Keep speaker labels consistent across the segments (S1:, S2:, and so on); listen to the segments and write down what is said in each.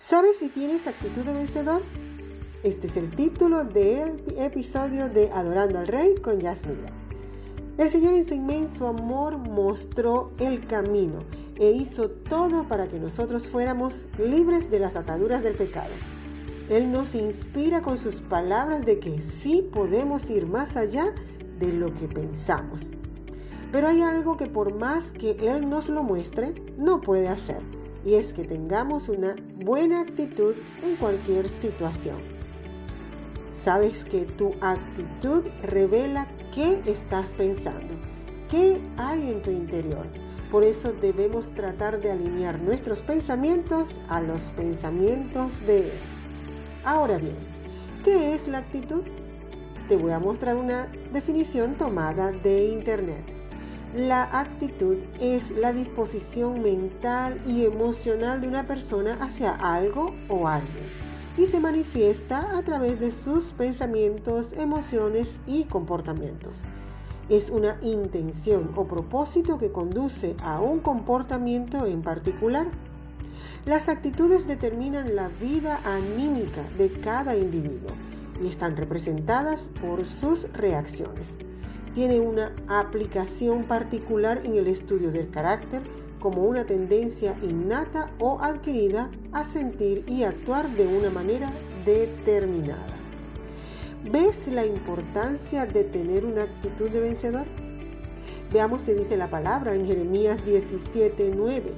S1: ¿Sabes si tienes actitud de vencedor? Este es el título del episodio de Adorando al Rey con Yasmira. El Señor en su inmenso amor mostró el camino e hizo todo para que nosotros fuéramos libres de las ataduras del pecado. Él nos inspira con sus palabras de que sí podemos ir más allá de lo que pensamos. Pero hay algo que por más que Él nos lo muestre, no puede hacer y es que tengamos una buena actitud en cualquier situación. Sabes que tu actitud revela qué estás pensando, qué hay en tu interior. Por eso debemos tratar de alinear nuestros pensamientos a los pensamientos de Él. Ahora bien, ¿qué es la actitud? Te voy a mostrar una definición tomada de Internet. La actitud es la disposición mental y emocional de una persona hacia algo o alguien y se manifiesta a través de sus pensamientos, emociones y comportamientos. Es una intención o propósito que conduce a un comportamiento en particular. Las actitudes determinan la vida anímica de cada individuo y están representadas por sus reacciones tiene una aplicación particular en el estudio del carácter como una tendencia innata o adquirida a sentir y actuar de una manera determinada. ¿Ves la importancia de tener una actitud de vencedor? Veamos qué dice la palabra en Jeremías 17:9.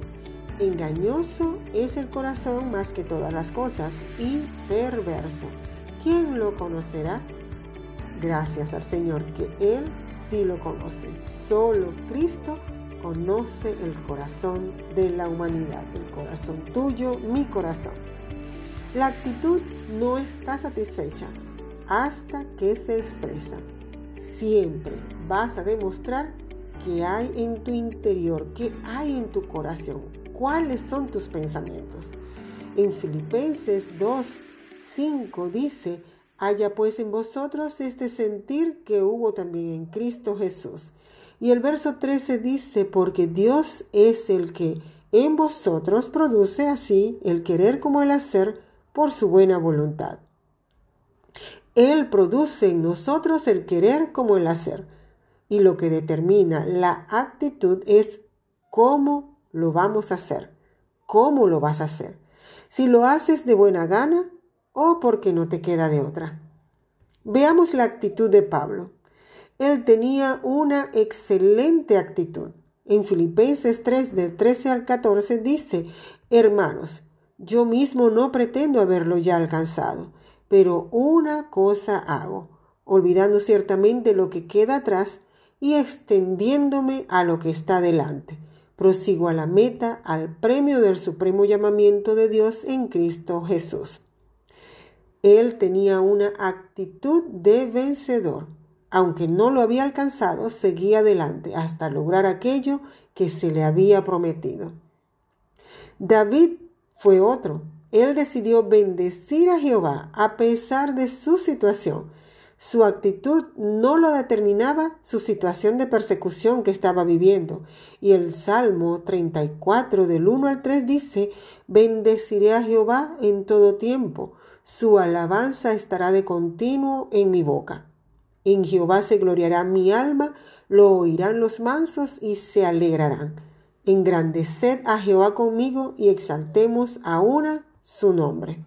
S1: Engañoso es el corazón más que todas las cosas y perverso. ¿Quién lo conocerá? Gracias al Señor que Él sí lo conoce. Solo Cristo conoce el corazón de la humanidad, el corazón tuyo, mi corazón. La actitud no está satisfecha hasta que se expresa. Siempre vas a demostrar qué hay en tu interior, qué hay en tu corazón, cuáles son tus pensamientos. En Filipenses 2, 5 dice, Haya pues en vosotros este sentir que hubo también en Cristo Jesús. Y el verso 13 dice, porque Dios es el que en vosotros produce así el querer como el hacer por su buena voluntad. Él produce en nosotros el querer como el hacer. Y lo que determina la actitud es cómo lo vamos a hacer, cómo lo vas a hacer. Si lo haces de buena gana, o porque no te queda de otra. Veamos la actitud de Pablo. Él tenía una excelente actitud. En Filipenses 3, del 13 al 14 dice, Hermanos, yo mismo no pretendo haberlo ya alcanzado, pero una cosa hago, olvidando ciertamente lo que queda atrás y extendiéndome a lo que está delante. Prosigo a la meta, al premio del supremo llamamiento de Dios en Cristo Jesús. Él tenía una actitud de vencedor. Aunque no lo había alcanzado, seguía adelante hasta lograr aquello que se le había prometido. David fue otro. Él decidió bendecir a Jehová a pesar de su situación. Su actitud no lo determinaba su situación de persecución que estaba viviendo. Y el Salmo 34 del 1 al 3 dice, bendeciré a Jehová en todo tiempo su alabanza estará de continuo en mi boca. En Jehová se gloriará mi alma, lo oirán los mansos y se alegrarán. Engrandeced a Jehová conmigo y exaltemos a una su nombre.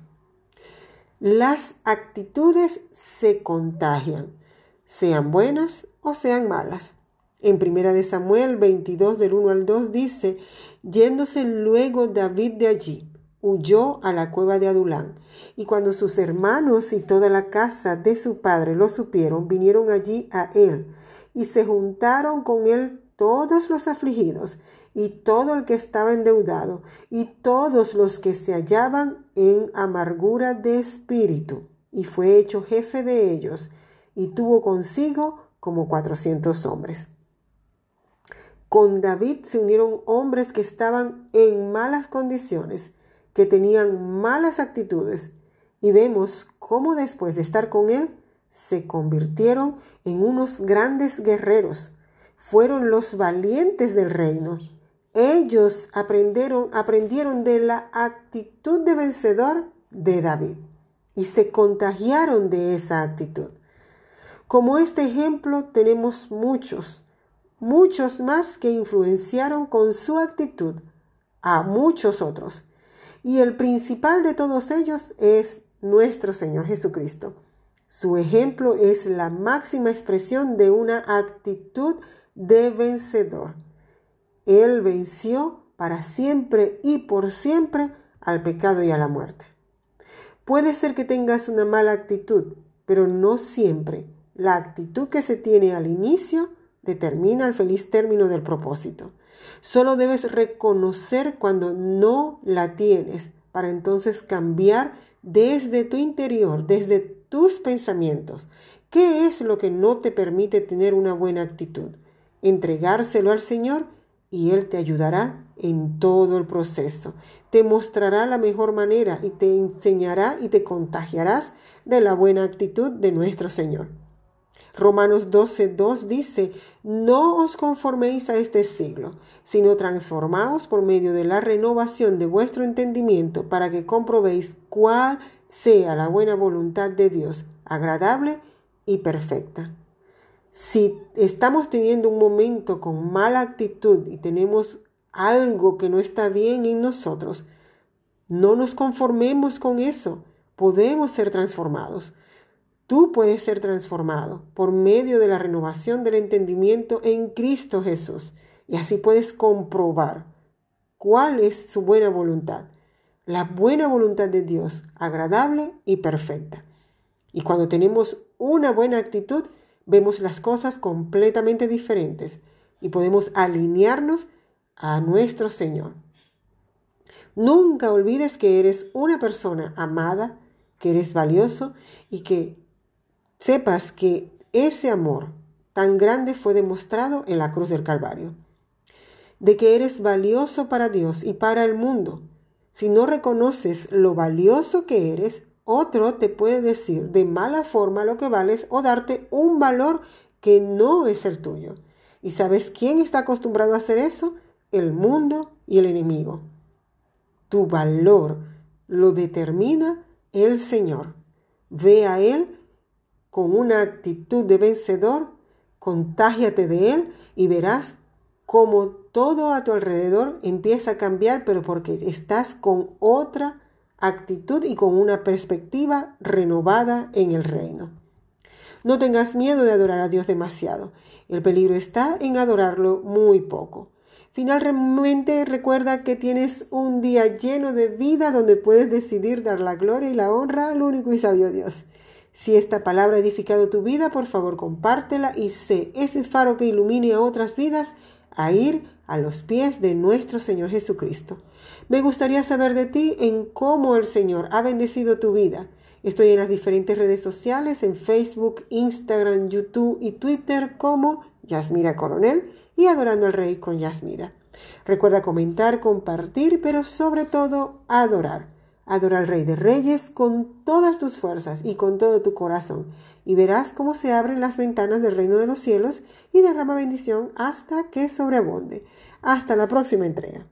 S1: Las actitudes se contagian, sean buenas o sean malas. En primera de Samuel 22 del 1 al 2 dice, yéndose luego David de allí, huyó a la cueva de Adulán. Y cuando sus hermanos y toda la casa de su padre lo supieron, vinieron allí a él y se juntaron con él todos los afligidos y todo el que estaba endeudado y todos los que se hallaban en amargura de espíritu. Y fue hecho jefe de ellos y tuvo consigo como cuatrocientos hombres. Con David se unieron hombres que estaban en malas condiciones que tenían malas actitudes y vemos cómo después de estar con él se convirtieron en unos grandes guerreros. Fueron los valientes del reino. ellos aprendieron, aprendieron de la actitud de vencedor de David y se contagiaron de esa actitud. Como este ejemplo tenemos muchos, muchos más que influenciaron con su actitud a muchos otros. Y el principal de todos ellos es nuestro Señor Jesucristo. Su ejemplo es la máxima expresión de una actitud de vencedor. Él venció para siempre y por siempre al pecado y a la muerte. Puede ser que tengas una mala actitud, pero no siempre. La actitud que se tiene al inicio determina el feliz término del propósito. Solo debes reconocer cuando no la tienes para entonces cambiar desde tu interior, desde tus pensamientos. ¿Qué es lo que no te permite tener una buena actitud? Entregárselo al Señor y Él te ayudará en todo el proceso. Te mostrará la mejor manera y te enseñará y te contagiarás de la buena actitud de nuestro Señor. Romanos 12.2 dice, no os conforméis a este siglo, sino transformaos por medio de la renovación de vuestro entendimiento para que comprobéis cuál sea la buena voluntad de Dios, agradable y perfecta. Si estamos teniendo un momento con mala actitud y tenemos algo que no está bien en nosotros, no nos conformemos con eso. Podemos ser transformados. Tú puedes ser transformado por medio de la renovación del entendimiento en Cristo Jesús. Y así puedes comprobar cuál es su buena voluntad. La buena voluntad de Dios, agradable y perfecta. Y cuando tenemos una buena actitud, vemos las cosas completamente diferentes y podemos alinearnos a nuestro Señor. Nunca olvides que eres una persona amada, que eres valioso y que sepas que ese amor tan grande fue demostrado en la cruz del Calvario. De que eres valioso para Dios y para el mundo. Si no reconoces lo valioso que eres, otro te puede decir de mala forma lo que vales o darte un valor que no es el tuyo. ¿Y sabes quién está acostumbrado a hacer eso? El mundo y el enemigo. Tu valor lo determina el Señor. Ve a Él con una actitud de vencedor, contágiate de Él y verás cómo todo a tu alrededor empieza a cambiar, pero porque estás con otra actitud y con una perspectiva renovada en el reino. No tengas miedo de adorar a Dios demasiado. El peligro está en adorarlo muy poco. Finalmente recuerda que tienes un día lleno de vida donde puedes decidir dar la gloria y la honra al único y sabio Dios. Si esta palabra ha edificado tu vida, por favor compártela y sé ese faro que ilumine a otras vidas a ir a los pies de nuestro Señor Jesucristo. Me gustaría saber de ti en cómo el Señor ha bendecido tu vida. Estoy en las diferentes redes sociales, en Facebook, Instagram, YouTube y Twitter como Yasmira Coronel y Adorando al Rey con Yasmira. Recuerda comentar, compartir, pero sobre todo adorar. Adora al Rey de Reyes con todas tus fuerzas y con todo tu corazón, y verás cómo se abren las ventanas del reino de los cielos y derrama bendición hasta que sobreabunde. Hasta la próxima entrega.